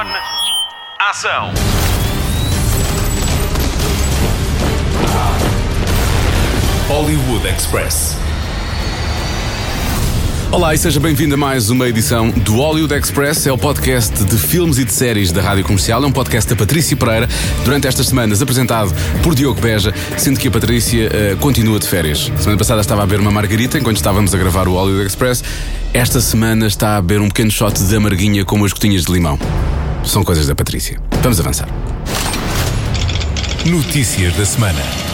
On. Ação. Hollywood Express. Olá e seja bem-vindo a mais uma edição do Hollywood Express. É o podcast de filmes e de séries da Rádio Comercial. É um podcast da Patrícia Pereira, durante estas semanas apresentado por Diogo Beja, sendo que a Patrícia uh, continua de férias. Semana passada estava a beber uma margarita enquanto estávamos a gravar o Hollywood Express. Esta semana está a beber um pequeno shot de amarguinha com umas gotinhas de limão. São coisas da Patrícia. Vamos avançar. Notícias da semana.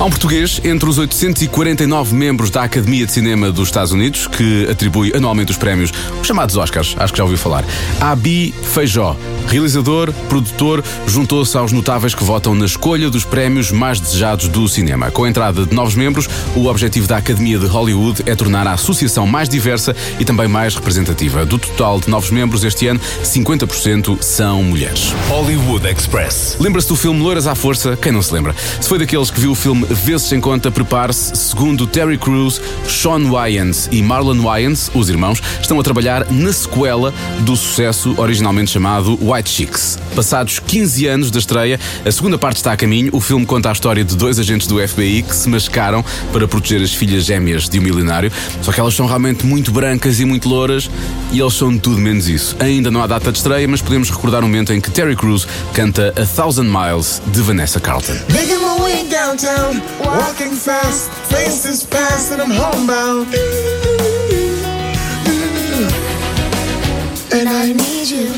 Há um português entre os 849 membros da Academia de Cinema dos Estados Unidos que atribui anualmente os prémios, os chamados Oscars, acho que já ouviu falar. Abi Feijó, realizador, produtor, juntou-se aos notáveis que votam na escolha dos prémios mais desejados do cinema. Com a entrada de novos membros, o objetivo da Academia de Hollywood é tornar a associação mais diversa e também mais representativa. Do total de novos membros este ano, 50% são mulheres. Hollywood Express. Lembra-se do filme Loiras à Força? Quem não se lembra? Se foi daqueles que viu o filme Vezes sem conta, prepare-se. Segundo Terry Crews, Sean Wyans e Marlon Wyans, os irmãos, estão a trabalhar na sequela do sucesso originalmente chamado White Chicks. Passados 15 anos da estreia, a segunda parte está a caminho. O filme conta a história de dois agentes do FBI que se mascaram para proteger as filhas gêmeas de um milionário. Só que elas são realmente muito brancas e muito louras e eles são tudo menos isso. Ainda não há data de estreia, mas podemos recordar um momento em que Terry Crews canta A Thousand Miles de Vanessa Carlton. Downtown, walking fast, faces past, and I'm homebound. And I need you,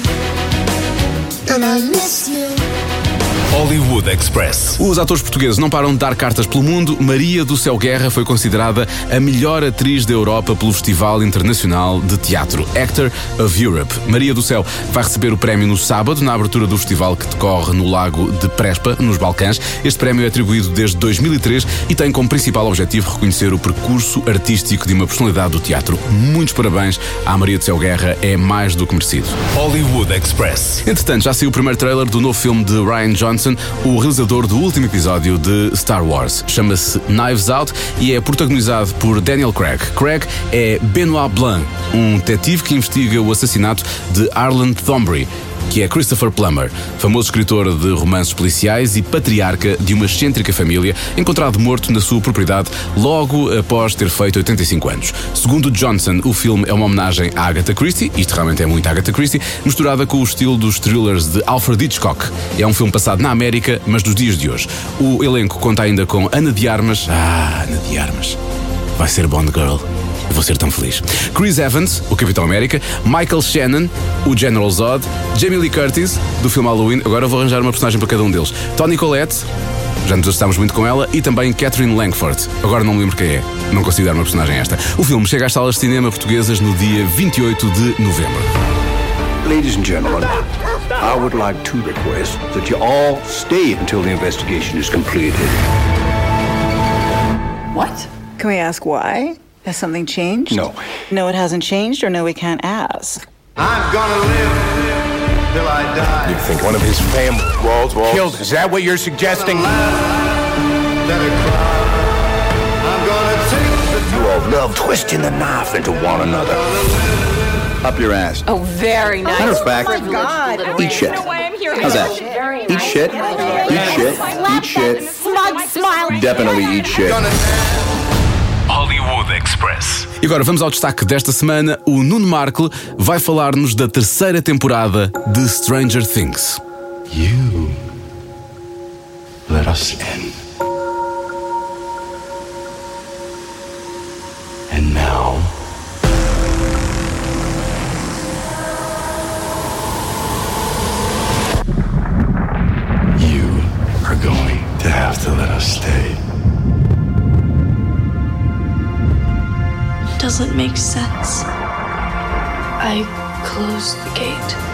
and I miss you. Hollywood Express. Os atores portugueses não param de dar cartas pelo mundo. Maria do Céu Guerra foi considerada a melhor atriz da Europa pelo Festival Internacional de Teatro Actor of Europe. Maria do Céu vai receber o prémio no sábado, na abertura do festival que decorre no Lago de Prespa, nos Balcãs. Este prémio é atribuído desde 2003 e tem como principal objetivo reconhecer o percurso artístico de uma personalidade do teatro. Muitos parabéns à Maria do Céu Guerra, é mais do que merecido. Hollywood Express. Entretanto, já saiu o primeiro trailer do novo filme de Ryan Johnson, o realizador do último episódio de Star Wars. Chama-se Knives Out e é protagonizado por Daniel Craig. Craig é Benoit Blanc, um detetive que investiga o assassinato de Arlen Thombury que é Christopher Plummer, famoso escritor de romances policiais e patriarca de uma excêntrica família, encontrado morto na sua propriedade logo após ter feito 85 anos. Segundo Johnson, o filme é uma homenagem à Agatha Christie, isto realmente é muito Agatha Christie, misturada com o estilo dos thrillers de Alfred Hitchcock. É um filme passado na América, mas dos dias de hoje. O elenco conta ainda com Ana de Armas. Ah, Ana de Armas. Vai ser Bond Girl. Vou ser tão feliz. Chris Evans, o Capitão América, Michael Shannon, o General Zod, Jamie Lee Curtis, do filme Halloween, agora vou arranjar uma personagem para cada um deles. Tony Collette, já nos assustamos muito com ela, e também Catherine Langford. Agora não me lembro quem é, não considero uma personagem esta. O filme chega às salas de cinema portuguesas no dia 28 de novembro. Ladies and gentlemen, I would like to request that you all stay until the investigation is completed. What? Can we ask why? Has something changed? No. No, it hasn't changed, or no, we can't ask. I'm gonna live till I die. You think one of his family Walls, Walls. killed? Is that what you're suggesting? Let it cry. I'm gonna take You all love twisting the knife into one another. Up your ass. Oh, very nice. Matter of fact, God. eat shit. How's that? Eat shit. Eat shit. Eat shit. Smug smile. Definitely eat shit. Hollywood Express. E agora vamos ao destaque desta semana. O Nuno Markle vai falar-nos da terceira temporada de Stranger Things. You let us in. And now, you are going to have to let us stay. Doesn't make sense. I closed the gate.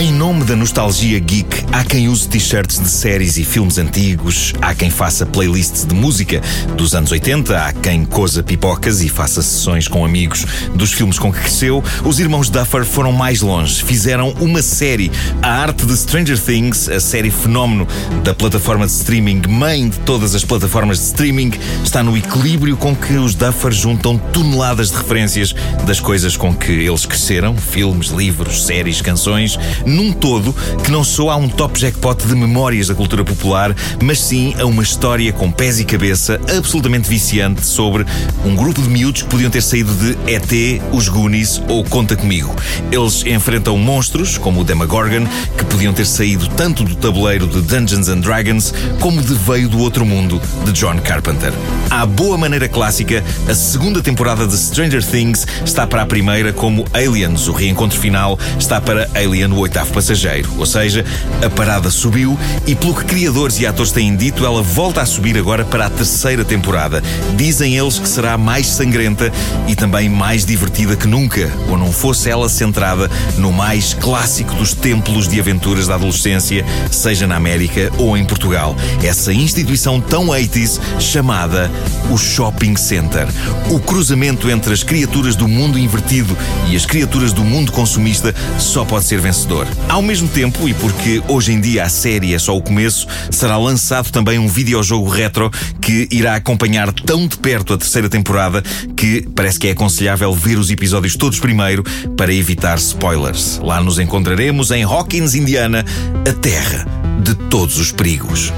Em nome da nostalgia geek, há quem use t-shirts de séries e filmes antigos, há quem faça playlists de música dos anos 80, há quem coza pipocas e faça sessões com amigos dos filmes com que cresceu. Os irmãos Duffer foram mais longe, fizeram uma série, a arte de Stranger Things, a série fenómeno da plataforma de streaming, mãe de todas as plataformas de streaming, está no equilíbrio com que os Duffer juntam toneladas de referências das coisas com que eles cresceram, filmes, livros, séries, canções num todo que não soa a um top jackpot de memórias da cultura popular, mas sim a uma história com pés e cabeça absolutamente viciante sobre um grupo de miúdos que podiam ter saído de ET, os Goonies ou Conta Comigo. Eles enfrentam monstros, como o Demogorgon, que podiam ter saído tanto do tabuleiro de Dungeons and Dragons como de Veio do Outro Mundo, de John Carpenter. À boa maneira clássica, a segunda temporada de Stranger Things está para a primeira, como Aliens, o reencontro final, está para Alien, o oitavo passageiro. Ou seja, a parada subiu e, pelo que criadores e atores têm dito, ela volta a subir agora para a terceira temporada. Dizem eles que será mais sangrenta e também mais divertida que nunca, ou não fosse ela centrada no mais clássico dos templos de aventuras da adolescência, seja na América ou em Portugal. Essa instituição tão 80s chamada o Shopping Center. O cruzamento entre as criaturas do mundo invertido e as criaturas do mundo consumista só pode ser vencedor. Ao mesmo tempo, e porque hoje em dia a série é só o começo, será lançado também um videojogo retro que irá acompanhar tão de perto a terceira temporada que parece que é aconselhável ver os episódios todos primeiro para evitar spoilers. Lá nos encontraremos em Hawkins, Indiana, a terra de todos os perigos.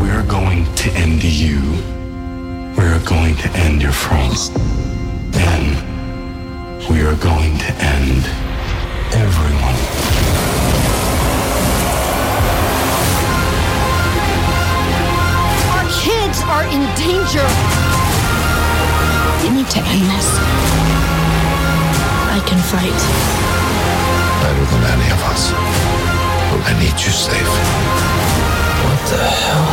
We're going to end you. We're going to end your friends. Then we are going to end everyone. Our kids are in danger. We need to end this. I can fight. Better than any of us. But I need you safe. What the hell?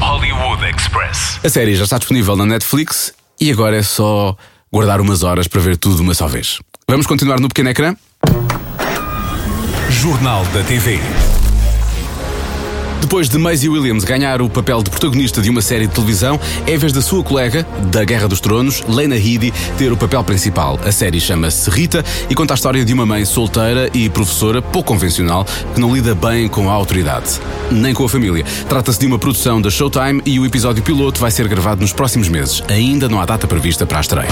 Hollywood Express. A série já está disponível na Netflix e agora é só guardar umas horas para ver tudo de uma só vez. Vamos continuar no pequeno ecrã? Jornal da TV. Depois de Maisie Williams ganhar o papel de protagonista de uma série de televisão, é vez da sua colega, da Guerra dos Tronos, Lena Headey, ter o papel principal. A série chama-se Rita e conta a história de uma mãe solteira e professora pouco convencional que não lida bem com a autoridade, nem com a família. Trata-se de uma produção da Showtime e o episódio piloto vai ser gravado nos próximos meses. Ainda não há data prevista para a estreia.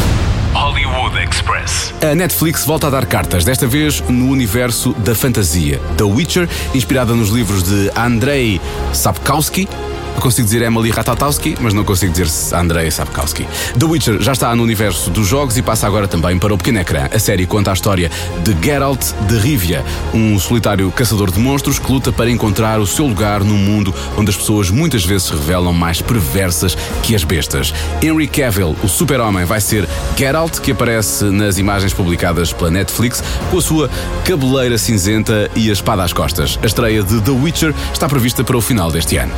Express. A Netflix volta a dar cartas, desta vez no universo da fantasia. The Witcher, inspirada nos livros de Andrei Sapkowski. Eu consigo dizer Emily Ratatowski, mas não consigo dizer Andrei Sapkowski. The Witcher já está no universo dos jogos e passa agora também para o pequeno ecrã. A série conta a história de Geralt de Rivia, um solitário caçador de monstros que luta para encontrar o seu lugar num mundo onde as pessoas muitas vezes se revelam mais perversas que as bestas. Henry Cavill, o super-homem, vai ser Geralt, que aparece nas imagens publicadas pela Netflix, com a sua cabeleira cinzenta e a espada às costas. A estreia de The Witcher está prevista para o final deste ano.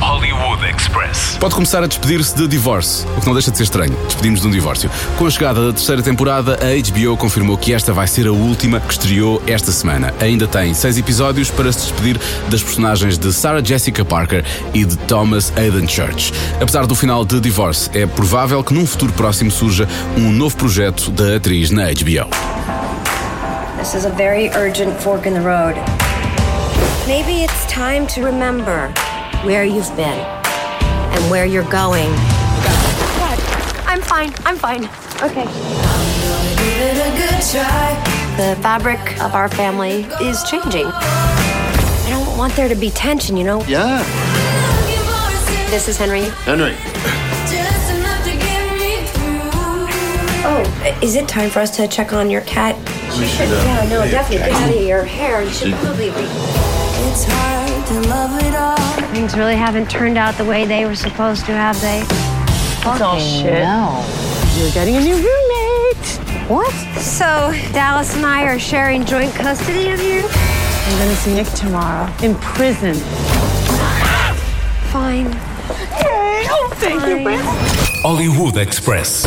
Hollywood Express. Pode começar a despedir-se de Divorce, o que não deixa de ser estranho. Despedimos de um divórcio. Com a chegada da terceira temporada, a HBO confirmou que esta vai ser a última que estreou esta semana. Ainda tem seis episódios para se despedir das personagens de Sarah Jessica Parker e de Thomas Hayden Church. Apesar do final de Divorce, é provável que num futuro próximo surja um novo projeto da atriz na HBO. This is a very urgent fork in the road. Maybe it's time to remember where you've been and where you're going. What? I'm fine. I'm fine. Okay. The fabric of our family is changing. I don't want there to be tension, you know? Yeah. This is Henry. Henry. Oh, is it time for us to check on your cat? We should, uh, yeah, no, definitely. okay. Get out of your hair. You should probably be. It's hard to love it all. Things really haven't turned out the way they were supposed to, have they? That's all shit. You're getting a new roommate. What? So Dallas and I are sharing joint custody of you? I'm gonna see Nick tomorrow in prison. Fine. Yay! Oh, Thank you, Brent. Hollywood Express.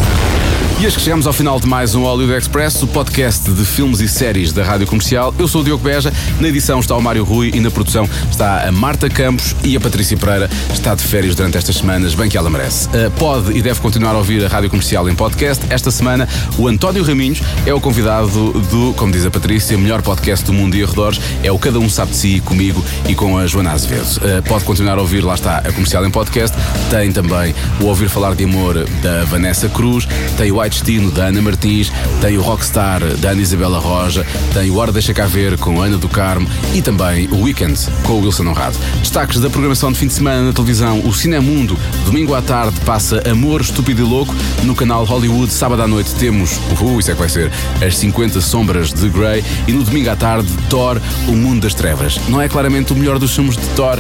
E acho que chegamos ao final de mais um Hollywood Express, o podcast de filmes e séries da Rádio Comercial. Eu sou o Diogo Beja, na edição está o Mário Rui e na produção está a Marta Campos e a Patrícia Pereira está de férias durante estas semanas, bem que ela merece. Uh, pode e deve continuar a ouvir a Rádio Comercial em podcast. Esta semana, o António Raminhos é o convidado do, como diz a Patrícia, melhor podcast do mundo e arredores. É o Cada Um Sabe de Si, comigo e com a Joana Azevedo. Uh, pode continuar a ouvir, lá está, a Comercial em podcast. Tem também o Ouvir Falar de Amor da Vanessa Cruz, tem o Destino da Ana Martins, tem o Rockstar da Ana Isabela Roja, tem o Hora Deixa Cá Ver com Ana do Carmo e também o Weekend com o Wilson Honrado. Destaques da programação de fim de semana na televisão: o Cinemundo, domingo à tarde, passa Amor Estúpido e Louco. No canal Hollywood, sábado à noite, temos, uh, isso é que vai ser, as 50 Sombras de Grey. E no domingo à tarde, Thor, O Mundo das Trevas. Não é claramente o melhor dos filmes de Thor,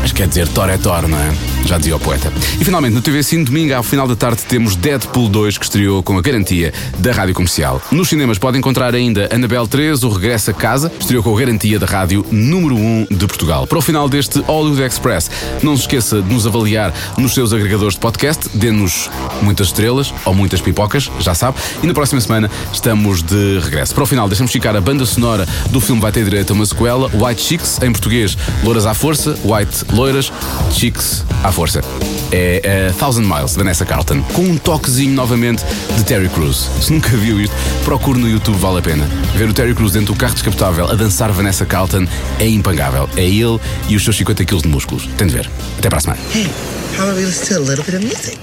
mas quer dizer, Thor é Thor, não é? Já dizia o poeta. E finalmente, no TV Cine, domingo ao final da tarde, temos Deadpool 2, que estreou com a garantia da Rádio Comercial. Nos cinemas pode encontrar ainda Anabel 3, o Regresso a Casa, estreou com a garantia da Rádio número 1 de Portugal. Para o final deste Hollywood Express, não se esqueça de nos avaliar nos seus agregadores de podcast, dê-nos muitas estrelas ou muitas pipocas, já sabe, e na próxima semana estamos de regresso. Para o final, deixamos ficar a banda sonora do filme Vai Ter Direito a uma sequela, White Chicks, em português, Louras à Força, White Loiras, Chicks à Força. É a Thousand Miles, Vanessa Carlton, com um toquezinho novamente de Terry Crews. Se nunca viu isto, procure no YouTube, vale a pena. Ver o Terry Crews dentro do carro descapotável a dançar Vanessa Carlton é impagável. É ele e os seus 50 quilos de músculos. Tem de ver. Até para a semana. Hey, how about we listen to a little bit of music?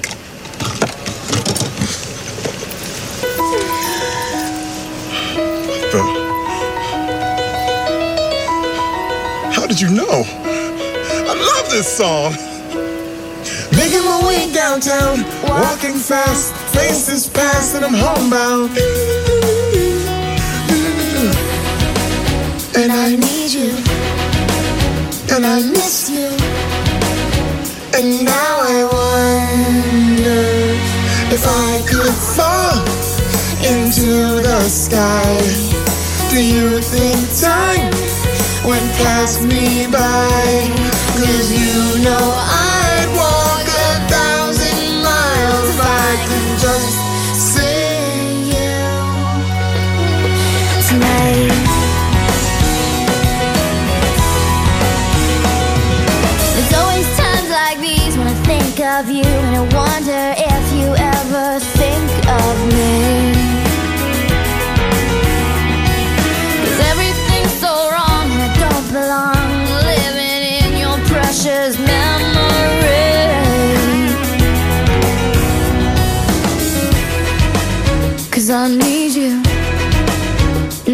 How did you know? I love this song. Making my way downtown, walking fast, faces past, and I'm homebound. And I need you, and I miss you. And now I wonder if I could fall into the sky. Do you think time went past me by? Cause you know I'd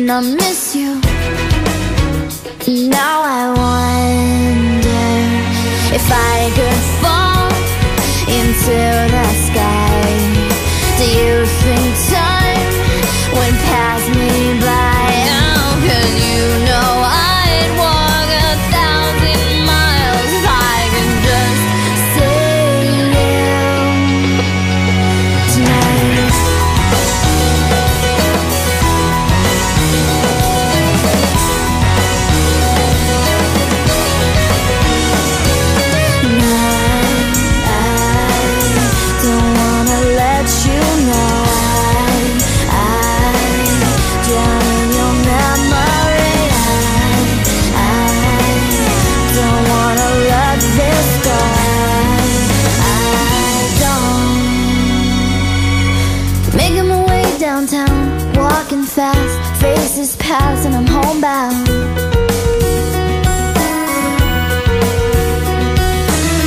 and I miss you. Now I wonder if I could fall into the sky. Making my way downtown, walking fast, faces pass, and I'm homebound.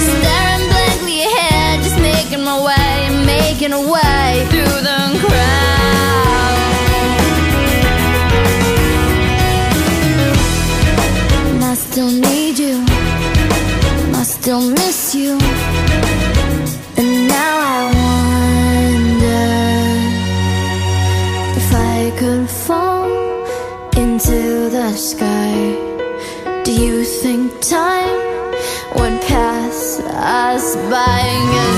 Staring blankly ahead, just making my way, making way through the crowd. And I still need still miss you. And now I wonder if I could fall into the sky. Do you think time would pass us by?